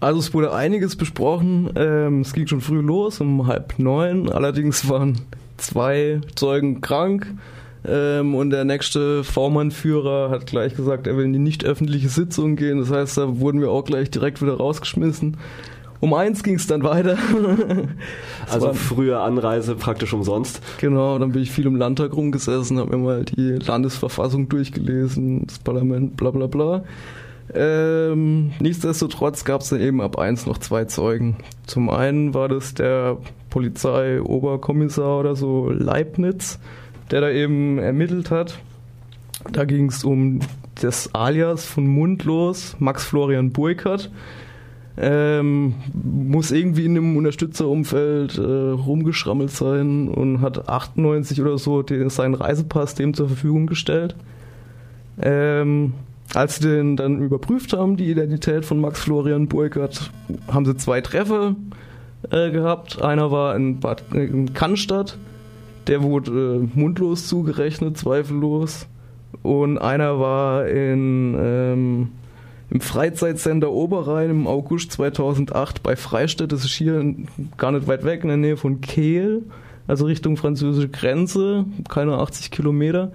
Also es wurde einiges besprochen. Ähm, es ging schon früh los, um halb neun. Allerdings waren zwei Zeugen krank. Ähm, und der nächste V-Mann-Führer hat gleich gesagt, er will in die nicht öffentliche Sitzung gehen. Das heißt, da wurden wir auch gleich direkt wieder rausgeschmissen. Um eins ging es dann weiter. also frühe Anreise praktisch umsonst. Genau, dann bin ich viel im Landtag rumgesessen, habe mir mal die Landesverfassung durchgelesen, das Parlament, bla bla bla. Ähm, nichtsdestotrotz gab es dann eben ab eins noch zwei Zeugen. Zum einen war das der Polizeioberkommissar oder so Leibniz, der da eben ermittelt hat. Da ging es um das Alias von Mundlos, Max Florian Burkhardt ähm, muss irgendwie in einem Unterstützerumfeld äh, rumgeschrammelt sein und hat 98 oder so den, seinen Reisepass dem zur Verfügung gestellt. Ähm, als sie den dann überprüft haben, die Identität von Max Florian Burkhardt, haben sie zwei Treffer äh, gehabt. Einer war in, Bad, äh, in Cannstatt, der wurde äh, mundlos zugerechnet, zweifellos. Und einer war in ähm, im Freizeitcenter Oberrhein im August 2008 bei Freistadt. Das ist hier gar nicht weit weg in der Nähe von Kehl, also Richtung französische Grenze, keine 80 Kilometer.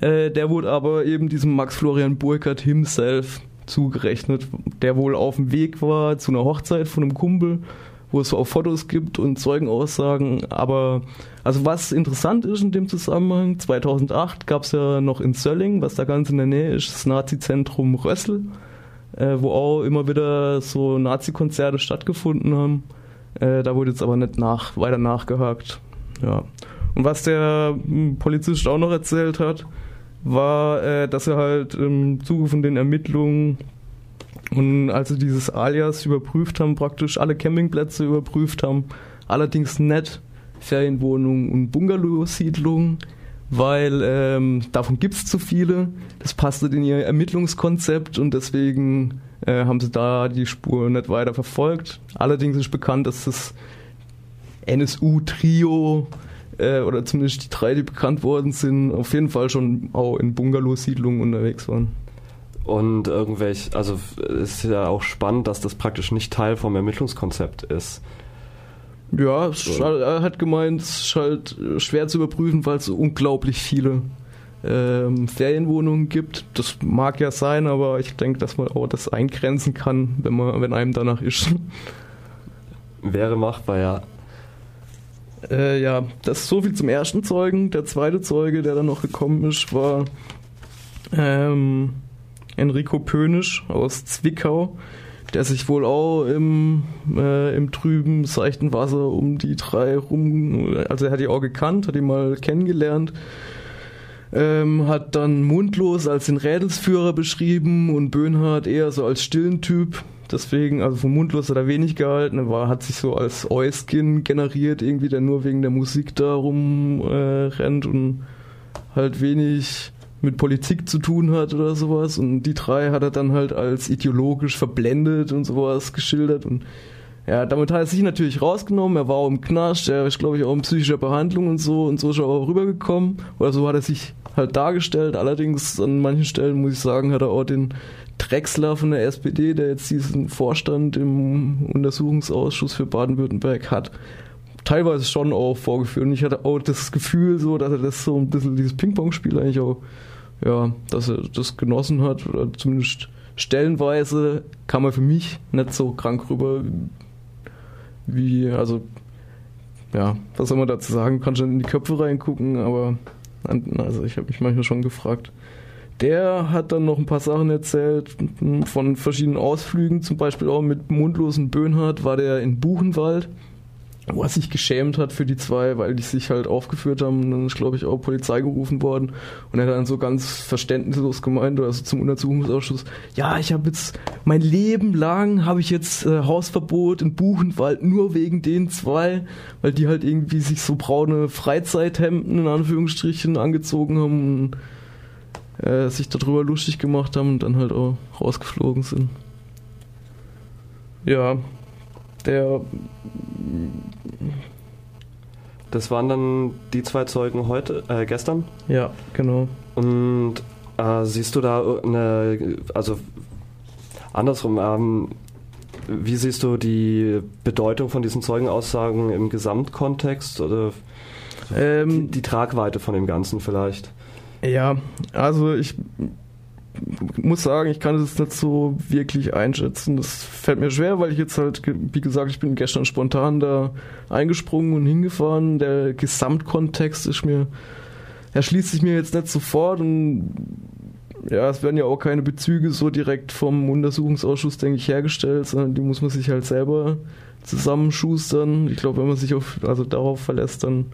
Äh, der wurde aber eben diesem Max Florian Burkhardt himself zugerechnet, der wohl auf dem Weg war zu einer Hochzeit von einem Kumpel, wo es auch Fotos gibt und Zeugenaussagen. Aber also was interessant ist in dem Zusammenhang, 2008 gab es ja noch in Sölling, was da ganz in der Nähe ist, das Nazi-Zentrum Rössel äh, wo auch immer wieder so Nazi-Konzerte stattgefunden haben. Äh, da wurde jetzt aber nicht nach, weiter nachgehakt. Ja. Und was der hm, Polizist auch noch erzählt hat, war, äh, dass er halt im Zuge von den Ermittlungen und als sie dieses Alias überprüft haben, praktisch alle Campingplätze überprüft haben, allerdings nicht Ferienwohnungen und Bungalow-Siedlungen, weil ähm, davon gibt es zu viele. Das passte in ihr Ermittlungskonzept und deswegen äh, haben sie da die Spur nicht weiter verfolgt. Allerdings ist bekannt, dass das NSU-Trio äh, oder zumindest die drei, die bekannt worden sind, auf jeden Fall schon auch in Bungalow-Siedlungen unterwegs waren. Und irgendwelche, also es ist ja auch spannend, dass das praktisch nicht Teil vom Ermittlungskonzept ist. Ja, er hat gemeint, es ist halt schwer zu überprüfen, weil es so unglaublich viele ähm, Ferienwohnungen gibt. Das mag ja sein, aber ich denke, dass man auch das eingrenzen kann, wenn man, wenn einem danach ist. Wäre machbar, ja. Äh, ja, das ist so viel zum ersten Zeugen. Der zweite Zeuge, der dann noch gekommen ist, war ähm, Enrico Pönisch aus Zwickau der sich wohl auch im, äh, im trüben, seichten Wasser um die drei rum, also er hat die auch gekannt, hat die mal kennengelernt, ähm, hat dann Mundlos als den Rädelsführer beschrieben und Böhnhardt eher so als stillen Typ. Deswegen, also vom Mundlos hat er wenig gehalten, er war, hat sich so als Euskin generiert, irgendwie, der nur wegen der Musik da rumrennt äh, und halt wenig mit Politik zu tun hat oder sowas. Und die drei hat er dann halt als ideologisch verblendet und sowas geschildert. Und ja, damit hat er sich natürlich rausgenommen. Er war auch im Knast, er ist, glaube ich, auch in psychischer Behandlung und so. Und so ist er auch rübergekommen. Oder so hat er sich halt dargestellt. Allerdings an manchen Stellen, muss ich sagen, hat er auch den Drechsler von der SPD, der jetzt diesen Vorstand im Untersuchungsausschuss für Baden-Württemberg hat, teilweise schon auch vorgeführt. Und ich hatte auch das Gefühl, so, dass er das so ein bisschen, dieses Ping-Pong-Spiel eigentlich auch ja, dass er das genossen hat oder zumindest stellenweise kam er für mich nicht so krank rüber wie, also ja, was soll man dazu sagen, kann schon in die Köpfe reingucken, aber also ich habe mich manchmal schon gefragt. Der hat dann noch ein paar Sachen erzählt von verschiedenen Ausflügen, zum Beispiel auch mit mundlosen Böhnhardt war der in Buchenwald wo er sich geschämt hat für die zwei, weil die sich halt aufgeführt haben. Und dann ist, glaube ich, auch Polizei gerufen worden. Und er hat dann so ganz verständnislos gemeint, oder so zum Untersuchungsausschuss, ja, ich habe jetzt mein Leben lang habe ich jetzt äh, Hausverbot in Buchenwald nur wegen den zwei, weil die halt irgendwie sich so braune Freizeithemden in Anführungsstrichen angezogen haben und äh, sich darüber lustig gemacht haben und dann halt auch rausgeflogen sind. Ja, der das waren dann die zwei Zeugen heute, äh, gestern? Ja, genau. Und äh, siehst du da eine, also andersrum, ähm, wie siehst du die Bedeutung von diesen Zeugenaussagen im Gesamtkontext oder ähm, die, die Tragweite von dem Ganzen vielleicht? Ja, also ich muss sagen, ich kann das nicht so wirklich einschätzen. Das fällt mir schwer, weil ich jetzt halt, wie gesagt, ich bin gestern spontan da eingesprungen und hingefahren. Der Gesamtkontext ist mir, erschließt sich mir jetzt nicht sofort und ja, es werden ja auch keine Bezüge so direkt vom Untersuchungsausschuss, denke ich, hergestellt, sondern die muss man sich halt selber zusammenschustern. Ich glaube, wenn man sich auf, also darauf verlässt, dann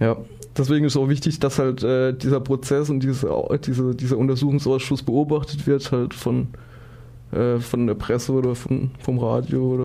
ja, deswegen ist auch wichtig, dass halt äh, dieser Prozess und diese, diese, dieser Untersuchungsausschuss beobachtet wird, halt von, äh, von der Presse oder von, vom Radio oder